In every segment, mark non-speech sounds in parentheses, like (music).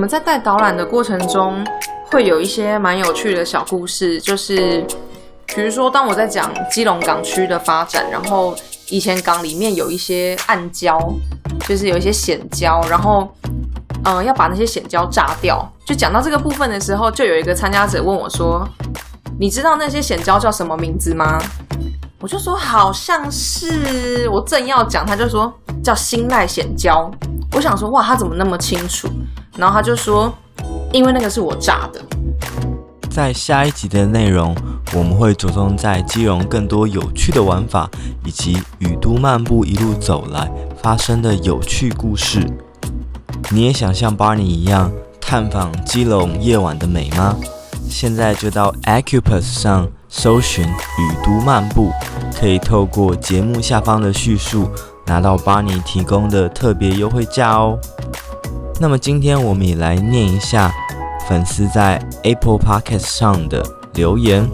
我们在带导览的过程中，会有一些蛮有趣的小故事，就是比如说，当我在讲基隆港区的发展，然后以前港里面有一些暗礁，就是有一些险礁，然后嗯、要把那些险礁炸掉。就讲到这个部分的时候，就有一个参加者问我说：“你知道那些险礁叫什么名字吗？”我就说：“好像是。”我正要讲，他就说叫新赖险礁。我想说：“哇，他怎么那么清楚？”然后他就说：“因为那个是我炸的。”在下一集的内容，我们会着重在基隆更多有趣的玩法，以及雨都漫步一路走来发生的有趣故事。你也想像 Barney 一样探访基隆夜晚的美吗？现在就到 Acupus 上搜寻雨都漫步，可以透过节目下方的叙述拿到巴尼提供的特别优惠价哦。那么今天我们也来念一下粉丝在 Apple Podcast 上的留言。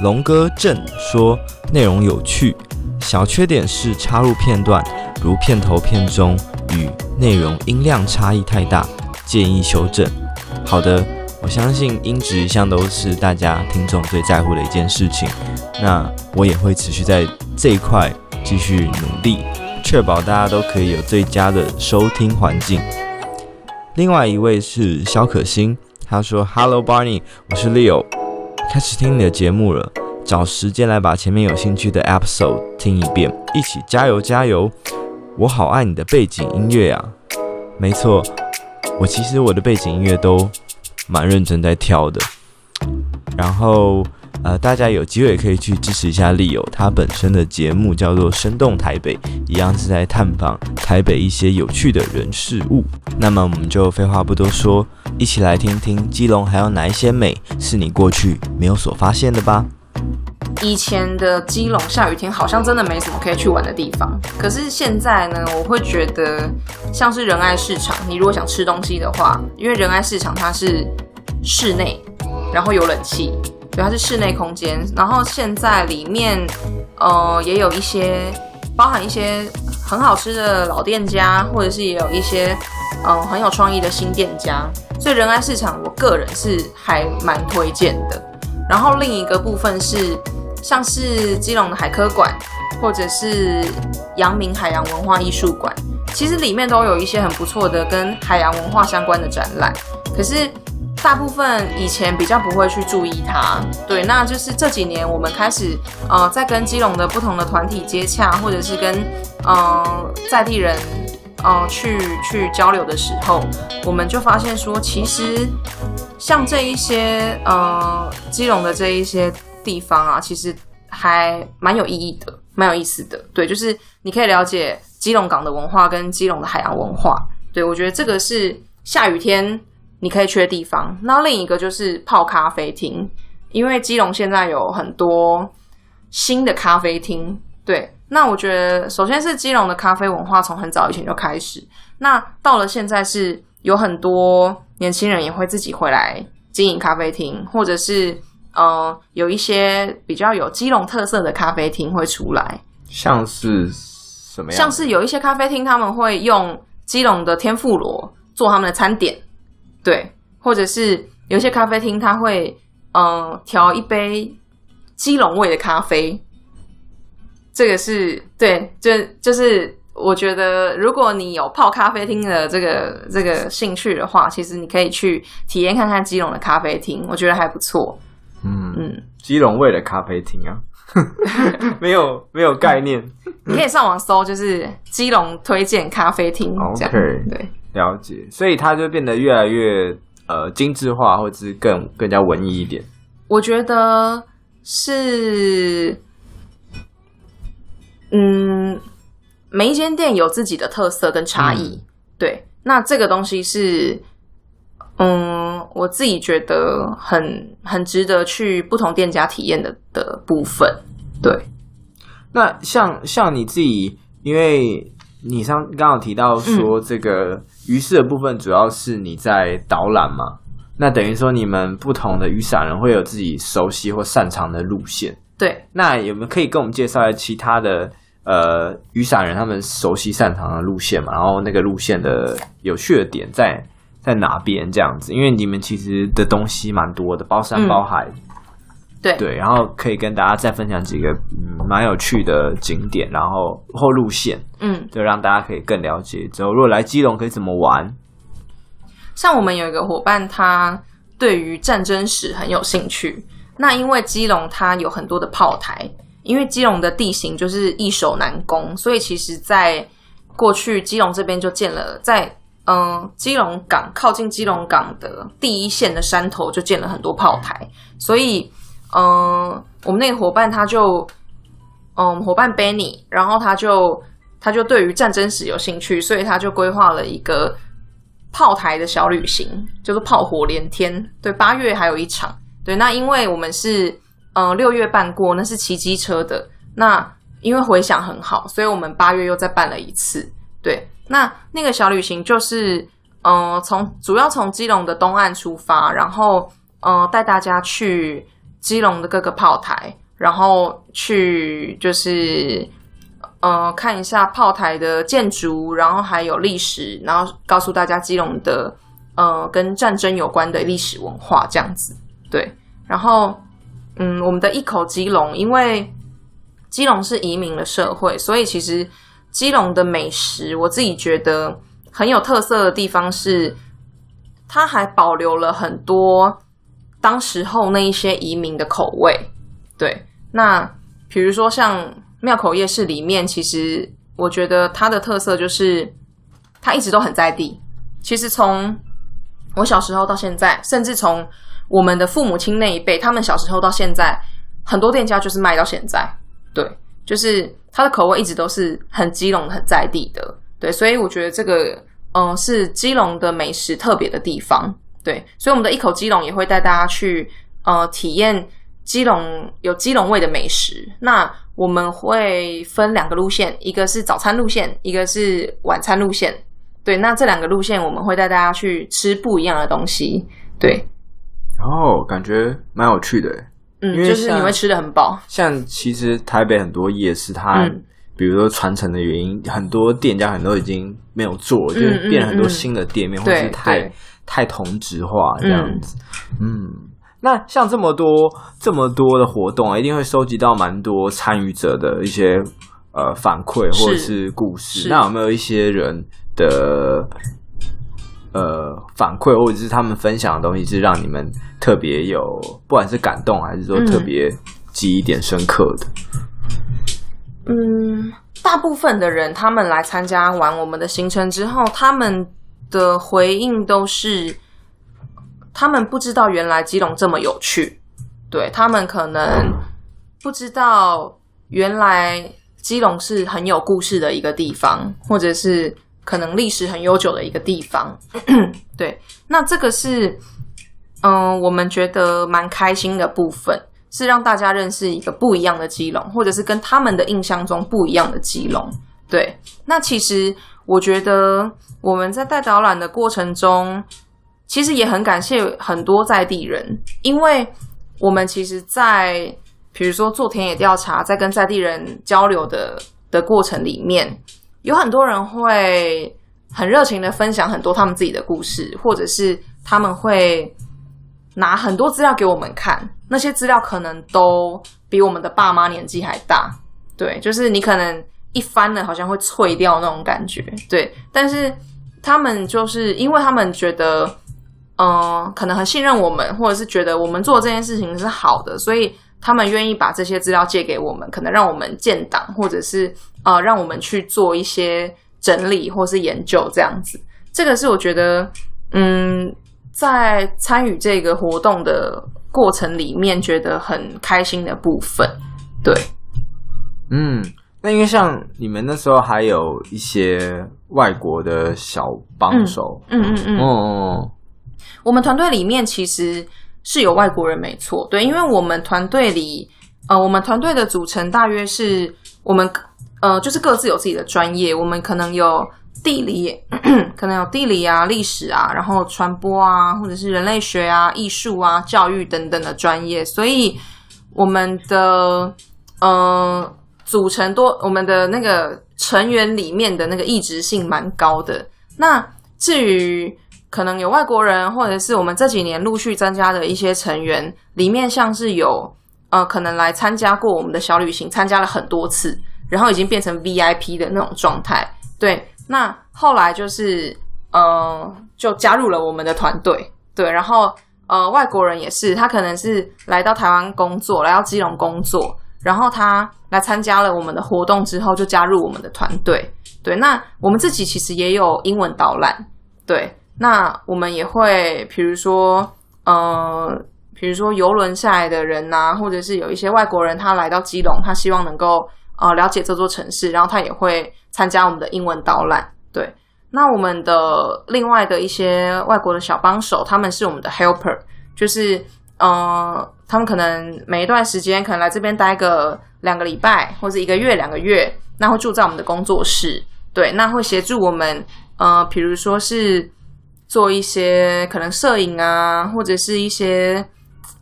龙哥正说内容有趣，小缺点是插入片段，如片头片中与内容音量差异太大，建议修正。好的，我相信音质一向都是大家听众最在乎的一件事情，那我也会持续在这一块继续努力。确保大家都可以有最佳的收听环境。另外一位是肖可心，他说：“Hello Barney，我是 Leo，开始听你的节目了，找时间来把前面有兴趣的 episode 听一遍，一起加油加油！我好爱你的背景音乐啊，没错，我其实我的背景音乐都蛮认真在挑的，然后。”呃，大家有机会可以去支持一下 Leo，他本身的节目叫做《生动台北》，一样是在探访台北一些有趣的人事物。那么我们就废话不多说，一起来听听基隆还有哪一些美是你过去没有所发现的吧。以前的基隆下雨天好像真的没什么可以去玩的地方，可是现在呢，我会觉得像是仁爱市场，你如果想吃东西的话，因为仁爱市场它是室内，然后有冷气。对，它是室内空间，然后现在里面，呃，也有一些包含一些很好吃的老店家，或者是也有一些嗯、呃、很有创意的新店家，所以仁爱市场我个人是还蛮推荐的。然后另一个部分是像是基隆的海科馆，或者是阳明海洋文化艺术馆，其实里面都有一些很不错的跟海洋文化相关的展览，可是。大部分以前比较不会去注意它，对，那就是这几年我们开始呃，在跟基隆的不同的团体接洽，或者是跟嗯、呃、在地人呃去去交流的时候，我们就发现说，其实像这一些呃基隆的这一些地方啊，其实还蛮有意义的，蛮有意思的，对，就是你可以了解基隆港的文化跟基隆的海洋文化，对，我觉得这个是下雨天。你可以去的地方，那另一个就是泡咖啡厅，因为基隆现在有很多新的咖啡厅。对，那我觉得首先是基隆的咖啡文化从很早以前就开始，那到了现在是有很多年轻人也会自己回来经营咖啡厅，或者是呃有一些比较有基隆特色的咖啡厅会出来，像是什么样？像是有一些咖啡厅他们会用基隆的天妇罗做他们的餐点。对，或者是有些咖啡厅，他会嗯调一杯基隆味的咖啡，这个是对，就就是我觉得，如果你有泡咖啡厅的这个这个兴趣的话，其实你可以去体验看看基隆的咖啡厅，我觉得还不错。嗯嗯，基隆味的咖啡厅啊，(laughs) 没有没有概念，(laughs) 你可以上网搜，就是基隆推荐咖啡厅这样.对。了解，所以它就变得越来越呃精致化，或者是更更加文艺一点。我觉得是，嗯，每一间店有自己的特色跟差异。嗯、对，那这个东西是，嗯，我自己觉得很很值得去不同店家体验的的部分。对，那像像你自己，因为。你上刚刚提到说，这个鱼市的部分主要是你在导览嘛？嗯、那等于说你们不同的雨伞人会有自己熟悉或擅长的路线。对，那有没有可以跟我们介绍一下其他的呃雨伞人他们熟悉擅长的路线嘛？然后那个路线的有趣的点在在哪边这样子，因为你们其实的东西蛮多的，包山包海。嗯对对，然后可以跟大家再分享几个嗯蛮有趣的景点，然后或路线，嗯，就让大家可以更了解。之后如果来基隆可以怎么玩？像我们有一个伙伴，他对于战争史很有兴趣。那因为基隆它有很多的炮台，因为基隆的地形就是易守难攻，所以其实在过去基隆这边就建了在嗯基隆港靠近基隆港的第一线的山头就建了很多炮台，所以。嗯，我们那个伙伴他就，嗯，伙伴 Benny，然后他就他就对于战争史有兴趣，所以他就规划了一个炮台的小旅行，就是炮火连天。对，八月还有一场。对，那因为我们是嗯六月办过，那是骑机车的。那因为回响很好，所以我们八月又再办了一次。对，那那个小旅行就是嗯从主要从基隆的东岸出发，然后嗯带大家去。基隆的各个炮台，然后去就是呃看一下炮台的建筑，然后还有历史，然后告诉大家基隆的呃跟战争有关的历史文化这样子。对，然后嗯，我们的一口基隆，因为基隆是移民的社会，所以其实基隆的美食，我自己觉得很有特色的地方是，它还保留了很多。当时候那一些移民的口味，对，那比如说像庙口夜市里面，其实我觉得它的特色就是它一直都很在地。其实从我小时候到现在，甚至从我们的父母亲那一辈，他们小时候到现在，很多店家就是卖到现在，对，就是它的口味一直都是很基隆、很在地的，对，所以我觉得这个嗯、是基隆的美食特别的地方。对，所以我们的一口基隆也会带大家去呃体验基隆有基隆味的美食。那我们会分两个路线，一个是早餐路线，一个是晚餐路线。对，那这两个路线我们会带大家去吃不一样的东西。对，哦，感觉蛮有趣的。嗯，就是你会吃得很饱。像其实台北很多夜市，它、嗯、比如说传承的原因，很多店家很多已经没有做，嗯、就是变了很多新的店面，嗯、或者是太。太同质化这样子，嗯，嗯，那像这么多这么多的活动啊，一定会收集到蛮多参与者的一些呃反馈或者是故事。那有没有一些人的呃反馈或者是他们分享的东西，是让你们特别有不管是感动还是说特别记忆点深刻的？嗯，大部分的人他们来参加完我们的行程之后，他们。的回应都是，他们不知道原来基隆这么有趣，对，他们可能不知道原来基隆是很有故事的一个地方，或者是可能历史很悠久的一个地方。(clears throat) 对，那这个是嗯，我们觉得蛮开心的部分，是让大家认识一个不一样的基隆，或者是跟他们的印象中不一样的基隆。对，那其实我觉得。我们在带导览的过程中，其实也很感谢很多在地人，因为我们其实在，在比如说做田野调查，在跟在地人交流的的过程里面，有很多人会很热情的分享很多他们自己的故事，或者是他们会拿很多资料给我们看，那些资料可能都比我们的爸妈年纪还大，对，就是你可能一翻了，好像会脆掉那种感觉，对，但是。他们就是因为他们觉得，嗯、可能很信任我们，或者是觉得我们做这件事情是好的，所以他们愿意把这些资料借给我们，可能让我们建档，或者是呃，让我们去做一些整理或是研究这样子。这个是我觉得，嗯，在参与这个活动的过程里面，觉得很开心的部分。对，嗯。那因为像你们那时候还有一些外国的小帮手，嗯嗯嗯，哦，我们团队里面其实是有外国人，没错，对，因为我们团队里，呃，我们团队的组成大约是我们，呃，就是各自有自己的专业，我们可能有地理，(clears throat) 可能有地理啊、历史啊，然后传播啊，或者是人类学啊、艺术啊、教育等等的专业，所以我们的，呃。组成多，我们的那个成员里面的那个异质性蛮高的。那至于可能有外国人，或者是我们这几年陆续增加的一些成员，里面像是有呃，可能来参加过我们的小旅行，参加了很多次，然后已经变成 VIP 的那种状态。对，那后来就是呃，就加入了我们的团队。对，然后呃，外国人也是，他可能是来到台湾工作，来到基隆工作，然后他来参加了我们的活动之后，就加入我们的团队。对，那我们自己其实也有英文导览。对。那我们也会，比如说，呃，比如说游轮下来的人呐、或者是有一些外国人，他来到基隆，他希望能够呃了解这座城市，然后他也会参加我们的英文导览。对，那我们的另外的一些外国的小帮手，他们是我们的 helper，就是呃，他们可能每一段时间可能来这边待个两个礼拜，或者一个月、两个月，那会住在我们的工作室。对，那会协助我们，呃，比如说是。做一些可能摄影啊，或者是一些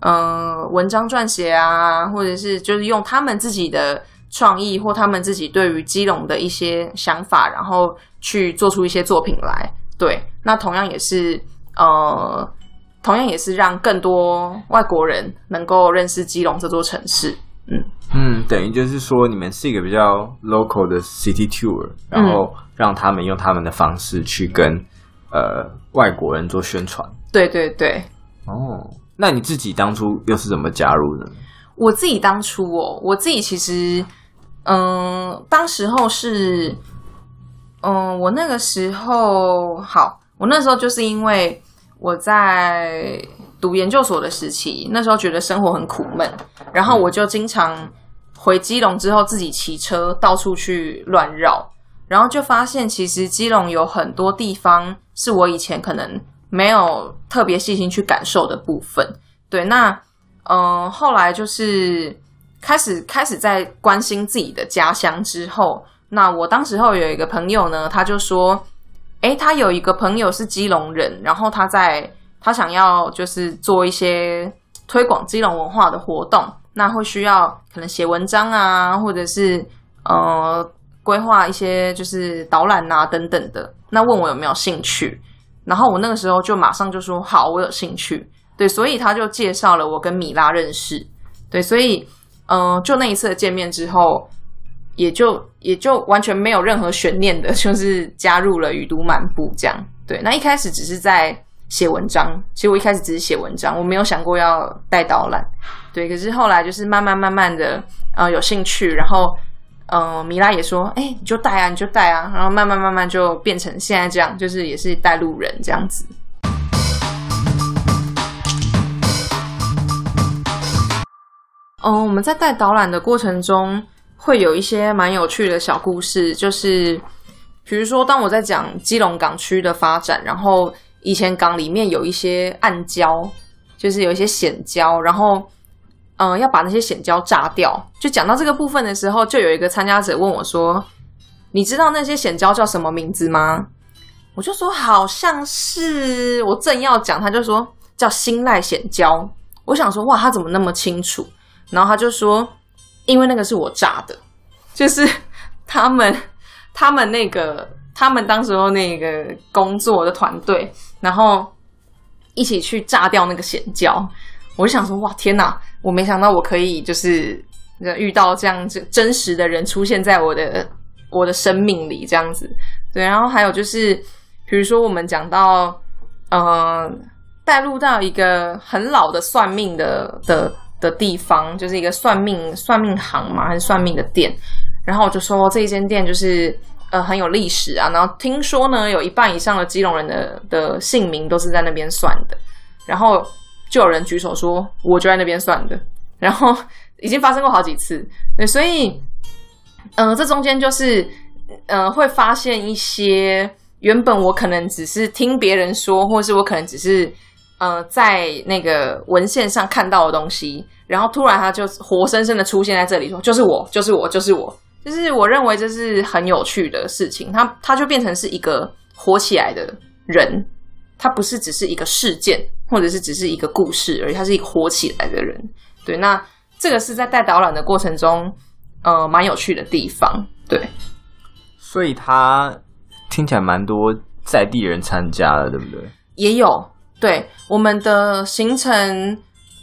呃文章撰写啊，或者是就是用他们自己的创意或他们自己对于基隆的一些想法，然后去做出一些作品来。对，那同样也是呃，同样也是让更多外国人能够认识基隆这座城市。嗯嗯，等于就是说你们是一个比较 local 的 city tour，然后让他们用他们的方式去跟。呃，外国人做宣传，对对对。哦，那你自己当初又是怎么加入的？我自己当初哦，我自己其实，嗯，当时候是，嗯，我那个时候好，我那时候就是因为我在读研究所的时期，那时候觉得生活很苦闷，然后我就经常回基隆之后自己骑车到处去乱绕。然后就发现，其实基隆有很多地方是我以前可能没有特别细心去感受的部分。对，那嗯、呃，后来就是开始开始在关心自己的家乡之后，那我当时候有一个朋友呢，他就说，诶，他有一个朋友是基隆人，然后他在他想要就是做一些推广基隆文化的活动，那会需要可能写文章啊，或者是呃。规划一些就是导览啊等等的，那问我有没有兴趣，然后我那个时候就马上就说好，我有兴趣。对，所以他就介绍了我跟米拉认识。对，所以嗯、就那一次的见面之后，也就也就完全没有任何悬念的，(laughs) 就是加入了雨都漫步这样。对，那一开始只是在写文章，其实我一开始只是写文章，我没有想过要带导览。对，可是后来就是慢慢慢慢的呃有兴趣，然后。嗯、呃，米拉也说：“哎、你就带啊，你就带啊。”然后慢慢慢慢就变成现在这样，就是也是带路人这样子。嗯，我们在带导览的过程中，会有一些蛮有趣的小故事，就是比如说，当我在讲基隆港区的发展，然后以前港里面有一些暗礁，就是有一些险礁，然后。嗯，要把那些险礁炸掉。就讲到这个部分的时候，就有一个参加者问我说：“你知道那些险礁叫什么名字吗？”我就说：“好像是。”我正要讲，他就说叫新赖险礁。我想说：“哇，他怎么那么清楚？”然后他就说：“因为那个是我炸的，就是 (laughs) 他们他们那个他们当时候那个工作的团队，然后一起去炸掉那个险礁。”我就想说：“哇，天哪！”我没想到我可以就是遇到这样子真实的人出现在我的我的生命里这样子，对。然后还有就是，比如说我们讲到，呃，带入到一个很老的算命的的的地方，就是一个算命算命行嘛，还是算命的店。然后我就说这一间店就是呃很有历史啊。然后听说呢，有一半以上的基隆人的的姓名都是在那边算的。然后。就有人举手说，我就在那边算的，然后已经发生过好几次，对，所以，嗯、呃，这中间就是，呃，会发现一些原本我可能只是听别人说，或是我可能只是，呃，在那个文献上看到的东西，然后突然他就活生生的出现在这里，说就是我，就是我，就是我，就是我认为这是很有趣的事情，他他就变成是一个活起来的人。他不是只是一个事件，或者是只是一个故事而已，他是一个活起来的人。对，那这个是在带导览的过程中，呃，蛮有趣的地方。对，所以他听起来蛮多在地人参加的，对不对？也有。对，我们的行程，嗯、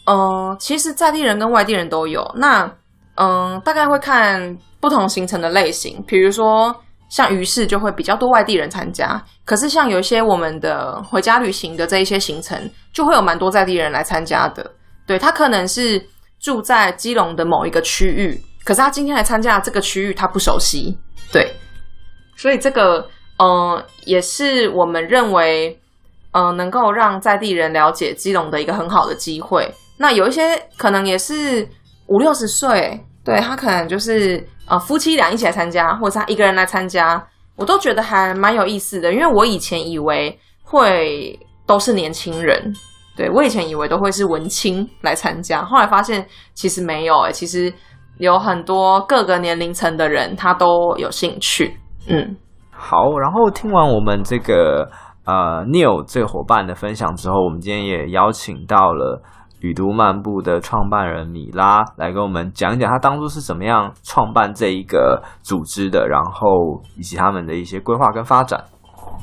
呃，其实在地人跟外地人都有。那嗯、大概会看不同行程的类型，比如说像鱼市就会比较多外地人参加。可是像有一些我们的回家旅行的这一些行程，就会有蛮多在地人来参加的。对，他可能是住在基隆的某一个区域，可是他今天来参加这个区域，他不熟悉。对，所以这个嗯、也是我们认为。嗯、能够让在地人了解基隆的一个很好的机会。那有一些可能也是五六十岁，对，他可能就是呃夫妻俩一起来参加，或者他一个人来参加，我都觉得还蛮有意思的。因为我以前以为会都是年轻人，对，我以前以为都会是文青来参加，后来发现其实没有，诶，其实有很多各个年龄层的人他都有兴趣。嗯，好，然后听完我们这个。呃，Neil 这个伙伴的分享之后，我们今天也邀请到了雨都漫步的创办人米拉来跟我们讲一讲他当初是怎么样创办这一个组织的，然后以及他们的一些规划跟发展。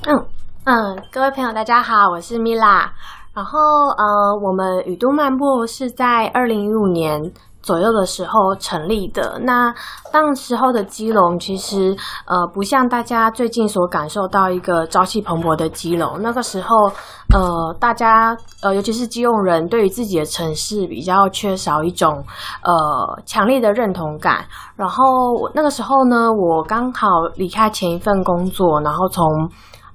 嗯嗯，各位朋友大家好，我是米拉。然后呃，我们宇都漫步是在二零一五年。左右的时候成立的。那当时候的基隆，其实呃不像大家最近所感受到一个朝气蓬勃的基隆。那个时候，呃，大家呃，尤其是基隆人，对于自己的城市比较缺少一种呃强烈的认同感。然后那个时候呢，我刚好离开前一份工作，然后从。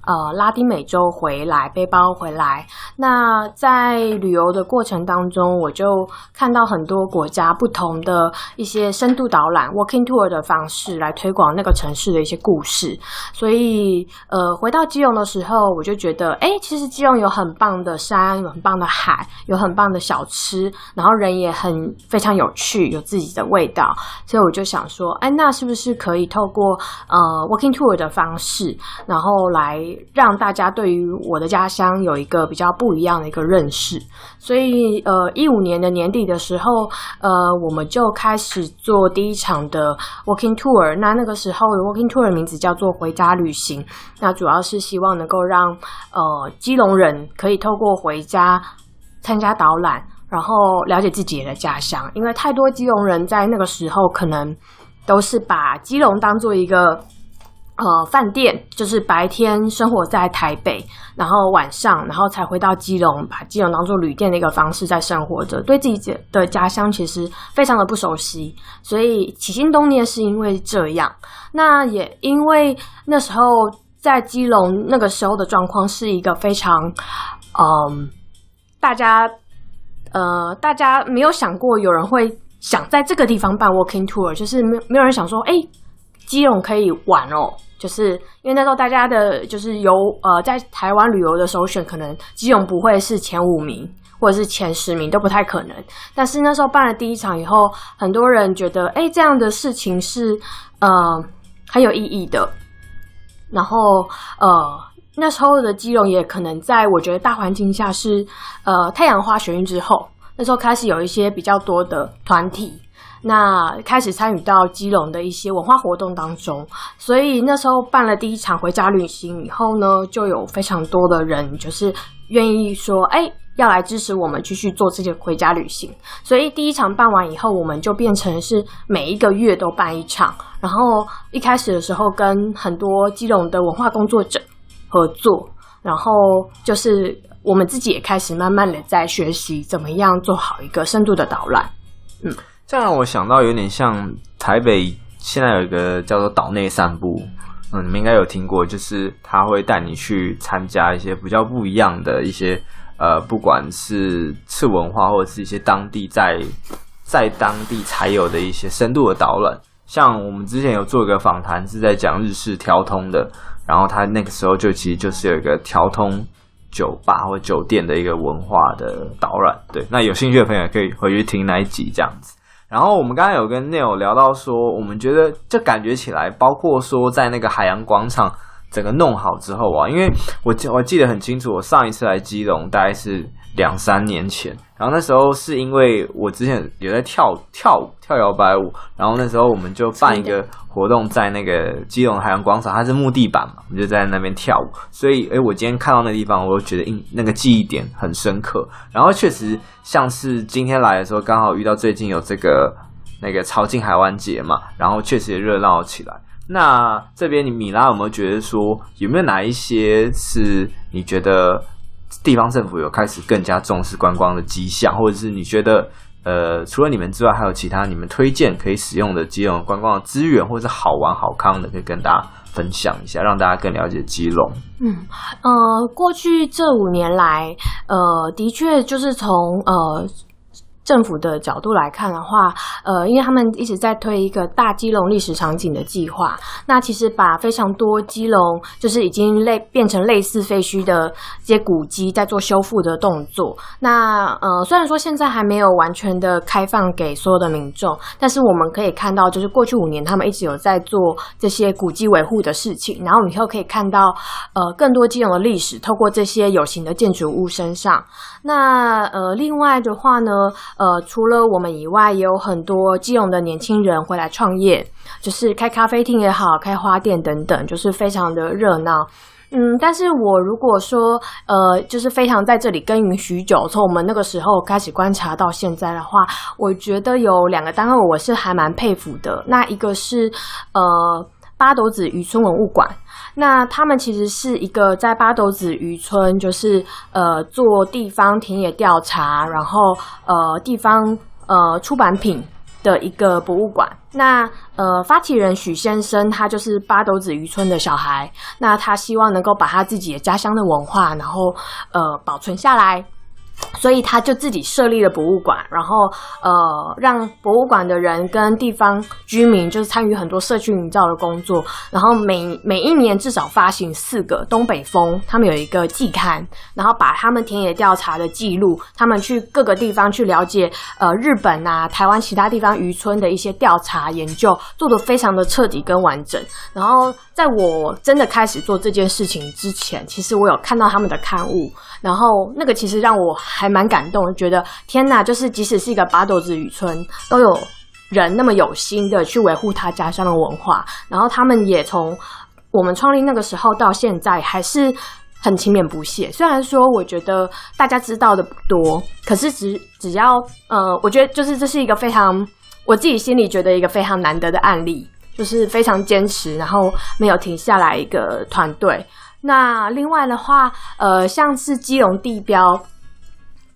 呃，拉丁美洲回来，背包回来。那在旅游的过程当中，我就看到很多国家不同的一些深度导览 （walking tour） 的方式来推广那个城市的一些故事。所以，呃，回到基隆的时候，我就觉得，哎，其实基隆有很棒的山，有很棒的海，有很棒的小吃，然后人也很非常有趣，有自己的味道。所以我就想说，哎，那是不是可以透过呃 walking tour 的方式，然后来。让大家对于我的家乡有一个比较不一样的一个认识，所以呃，一五年的年底的时候，呃，我们就开始做第一场的 walking tour。那那个时候的 walking tour 的名字叫做回家旅行。那主要是希望能够让呃基隆人可以透过回家参加导览，然后了解自己的家乡。因为太多基隆人在那个时候可能都是把基隆当做一个。呃，饭店就是白天生活在台北，然后晚上，然后才回到基隆，把基隆当做旅店的一个方式在生活着，对自己的家乡其实非常的不熟悉，所以起心动念是因为这样。那也因为那时候在基隆那个时候的状况是一个非常，嗯、大家呃，大家没有想过有人会想在这个地方办 walking tour，就是没没有人想说，哎。基隆可以玩哦，就是因为那时候大家的，就是游呃，在台湾旅游的首选，可能基隆不会是前五名，或者是前十名都不太可能。但是那时候办了第一场以后，很多人觉得，哎，这样的事情是呃很有意义的。然后呃，那时候的基隆也可能在我觉得大环境下是呃太阳花学运之后，那时候开始有一些比较多的团体。那开始参与到基隆的一些文化活动当中，所以那时候办了第一场回家旅行以后呢，就有非常多的人就是愿意说，哎，要来支持我们继续做这些回家旅行。所以第一场办完以后，我们就变成是每一个月都办一场。然后一开始的时候，跟很多基隆的文化工作者合作，然后就是我们自己也开始慢慢的在学习怎么样做好一个深度的导览，嗯。这让我想到有点像台北现在有一个叫做岛内散步，嗯，你们应该有听过，就是他会带你去参加一些比较不一样的一些，呃，不管是次文化或者是一些当地在在当地才有的一些深度的导览。像我们之前有做一个访谈，是在讲日式调通的，然后他那个时候就其实就是有一个调通酒吧或酒店的一个文化的导览。对，那有兴趣的朋友可以回去听那一集这样子。然后我们刚才有跟 Neil 聊到说，我们觉得这感觉起来，包括说在那个海洋广场整个弄好之后啊，因为我我记得很清楚，我上一次来基隆大概是两三年前，然然后那时候是因为我之前有在跳跳舞跳摇摆舞，然后那时候我们就办一个活动在那个基隆海洋广场，它是木地板嘛，我们就在那边跳舞。所以，诶，我今天看到那地方，我就觉得印那个记忆点很深刻。然后确实像是今天来的时候，刚好遇到最近有这个那个潮境海湾节嘛，然后确实也热闹起来。那这边你米拉有没有觉得说，有没有哪一些是你觉得地方政府有开始更加重视观光的迹象，或者是你觉得呃，除了你们之外，还有其他你们推荐可以使用的基隆观光的资源，或者是好玩好康的，可以跟大家分享一下，让大家更了解基隆。嗯，呃，过去这五年来，呃，的确就是从呃。政府的角度来看的话，呃，因为他们一直在推一个大基隆历史场景的计划，那其实把非常多基隆就是已经类变成类似废墟的这些古迹在做修复的动作。那呃，虽然说现在还没有完全的开放给所有的民众，但是我们可以看到，就是过去五年他们一直有在做这些古迹维护的事情。然后以后可以看到，呃，更多基隆的历史透过这些有形的建筑物身上。那呃，另外的话呢，呃，除了我们以外，也有很多基隆的年轻人回来创业，就是开咖啡厅也好，开花店等等，就是非常的热闹。嗯，但是我如果说，呃，就是非常在这里耕耘许久，从我们那个时候开始观察到现在的话，我觉得有两个单位我是还蛮佩服的。那一个是呃八斗子渔村文物馆。那他们其实是一个在八斗子渔村，就是呃做地方田野调查，然后呃地方呃出版品的一个博物馆。那呃发起人许先生，他就是八斗子渔村的小孩，那他希望能够把他自己的家乡的文化，然后呃保存下来。所以他就自己设立了博物馆，然后呃，让博物馆的人跟地方居民就是参与很多社区营造的工作，然后每每一年至少发行四个东北风，他们有一个季刊，然后把他们田野调查的记录，他们去各个地方去了解呃日本啊、台湾其他地方渔村的一些调查研究，做得非常的彻底跟完整，然后。在我真的开始做这件事情之前，其实我有看到他们的刊物，然后那个其实让我还蛮感动，觉得天哪，就是即使是一个八斗子渔村，都有人那么有心的去维护他家乡的文化，然后他们也从我们创立那个时候到现在，还是很勤勉不懈。虽然说我觉得大家知道的不多，可是只只要呃，我觉得就是这是一个非常我自己心里觉得一个非常难得的案例。就是非常坚持，然后没有停下来一个团队。那另外的话，呃，像是基隆地标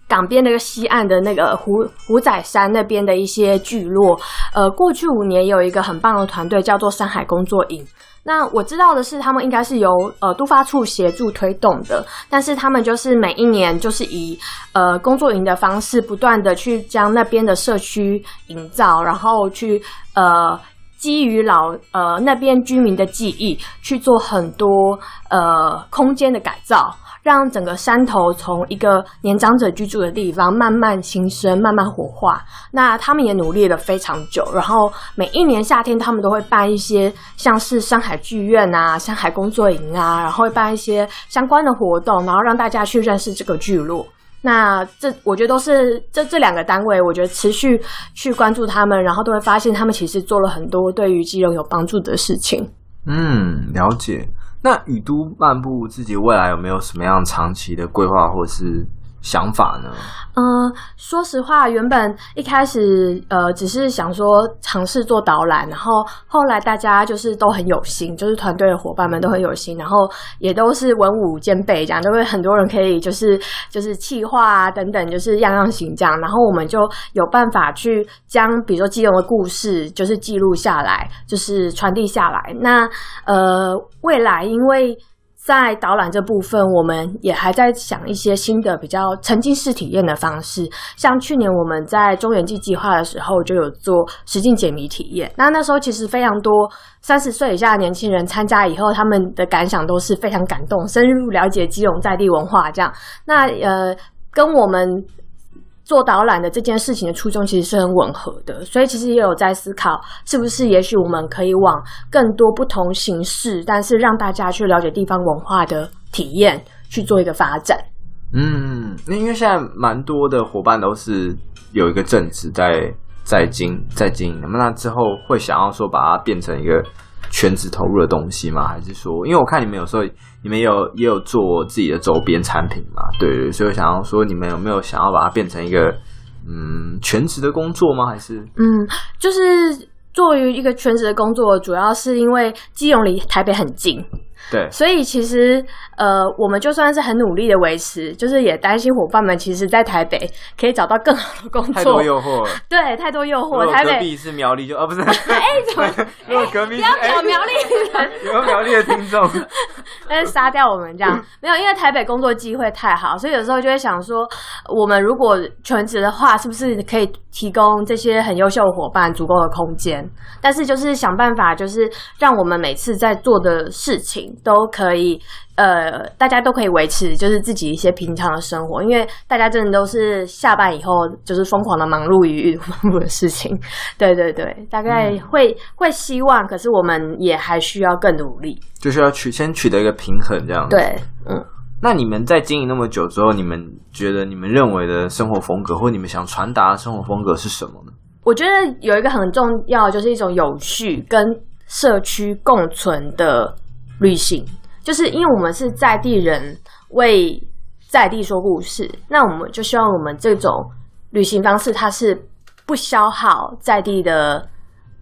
港边那个西岸的那个虎虎仔山那边的一些聚落，呃，过去五年有一个很棒的团队叫做山海工作营。那我知道的是，他们应该是由呃都发处协助推动的，但是他们就是每一年就是以呃工作营的方式，不断的去将那边的社区营造，然后去呃。基于老呃那边居民的记忆去做很多呃空间的改造，让整个山头从一个年长者居住的地方慢慢新生、慢慢活化。那他们也努力了非常久，然后每一年夏天他们都会办一些像是山海剧院啊、山海工作营啊，然后会办一些相关的活动，然后让大家去认识这个聚落。那这我觉得都是这这两个单位，我觉得持续去关注他们，然后都会发现他们其实做了很多对于肌肉有帮助的事情。嗯，了解。那雨都漫步自己未来有没有什么样长期的规划，或是？想法呢？嗯，说实话，原本一开始呃，只是想说尝试做导览，然后后来大家就是都很有心，就是团队的伙伴们都很有心，然后也都是文武兼备，这样都会很多人可以就是就是企划啊等等，就是样样行这样，然后我们就有办法去将比如说基隆的故事就是记录下来，就是传递下来。那呃，未来因为。在导览这部分，我们也还在想一些新的比较沉浸式体验的方式。像去年我们在中元祭计划的时候，就有做实境解谜体验。那那时候其实非常多三十岁以下的年轻人参加以后，他们的感想都是非常感动，深入了解基隆在地文化这样。那呃，跟我们。做导览的这件事情的初衷其实是很吻合的，所以其实也有在思考，是不是也许我们可以往更多不同形式，但是让大家去了解地方文化的体验去做一个发展。嗯，那因为现在蛮多的伙伴都是有一个正职在在经在经营，那么那之后会想要说把它变成一个全职投入的东西吗？还是说，因为我看你们有时候你们有也有做自己的周边产品嘛？对对，所以我想要说你们有没有想要把它变成一个嗯全职的工作吗？还是嗯，就是作为一个全职的工作，主要是因为基隆离台北很近。对，所以其实呃，我们就算是很努力的维持，就是也担心伙伴们其实，在台北可以找到更好的工作。太多诱惑了。对，太多诱惑。台北隔壁是苗栗就，就哦不是。哎，怎么？(laughs) 如果隔壁是不要找苗栗人，(laughs) 有苗栗的听众，(laughs) 但是杀掉我们这样没有，因为台北工作机会太好，所以有时候就会想说，我们如果全职的话，是不是可以提供这些很优秀的伙伴足够的空间？但是就是想办法，就是让我们每次在做的事情。都可以，呃，大家都可以维持就是自己一些平常的生活，因为大家真的都是下班以后就是疯狂的忙碌于忙碌的事情，对对对，大概会、嗯、(laughs) 会希望，可是我们也还需要更努力，就是要取先取得一个平衡这样子。对，嗯。那你们在经营那么久之后，你们觉得你们认为的生活风格，或你们想传达的生活风格是什么呢？我觉得有一个很重要，就是一种有序跟社区共存的。旅行，就是因为我们是在地人，为在地说故事，那我们就希望我们这种旅行方式，它是不消耗在地的，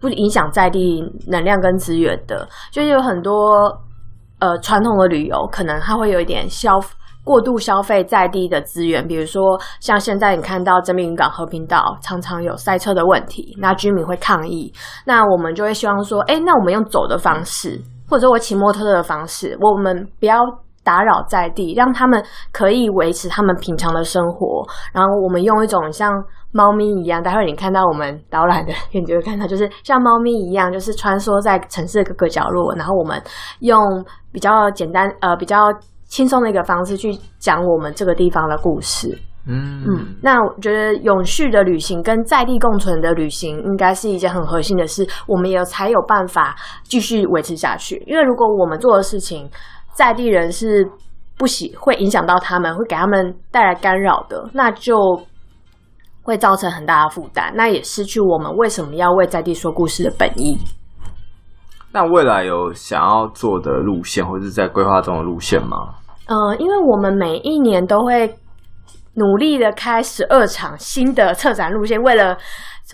不影响在地能量跟资源的。就是有很多呃传统的旅游，可能它会有一点消过度消费在地的资源，比如说像现在你看到正滨渔港和平岛常常有塞车的问题，那居民会抗议，那我们就会希望说，哎，那我们用走的方式。或者说我骑摩托车的方式，我们不要打扰在地，让他们可以维持他们平常的生活。然后我们用一种像猫咪一样，待会你看到我们导览的，你就会看到，就是像猫咪一样，就是穿梭在城市的各个角落。然后我们用比较简单、呃比较轻松的一个方式去讲我们这个地方的故事。嗯嗯，那我觉得永续的旅行跟在地共存的旅行，应该是一件很核心的事，我们也才有办法继续维持下去。因为如果我们做的事情，在地人是不喜，会影响到他们，会给他们带来干扰的，那就会造成很大的负担，那也失去我们为什么要为在地说故事的本意。那未来有想要做的路线，或者是在规划中的路线吗？嗯，因为我们每一年都会。努力的开十二场新的策展路线，为了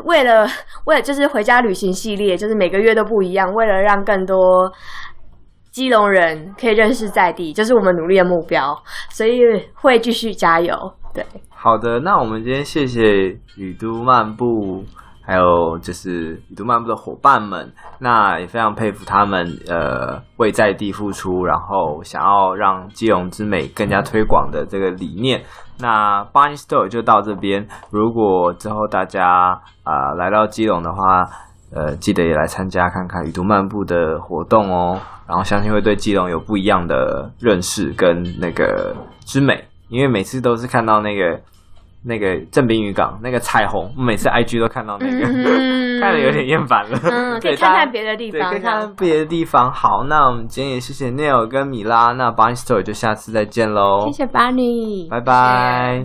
为了为了就是回家旅行系列，就是每个月都不一样，为了让更多基隆人可以认识在地，就是我们努力的目标，所以会继续加油。对，好的，那我们今天谢谢雨都漫步。还有就是雨都漫步的伙伴们，那也非常佩服他们，呃，为在地付出，然后想要让基隆之美更加推广的这个理念。那 Bunny Store 就到这边，如果之后大家啊、来到基隆的话，呃，记得也来参加看看雨都漫步的活动哦。然后相信会对基隆有不一样的认识跟那个之美，因为每次都是看到那个。那个正滨渔港那个彩虹，每次 IG 都看到那个，看得有点厌烦了。嗯，(laughs) 可以看看别的地方，可以看看别的地方。好，那我们今天也谢谢 Neil 跟米拉，那 Bunny Story 就下次再见喽。谢谢 Bunny，拜拜。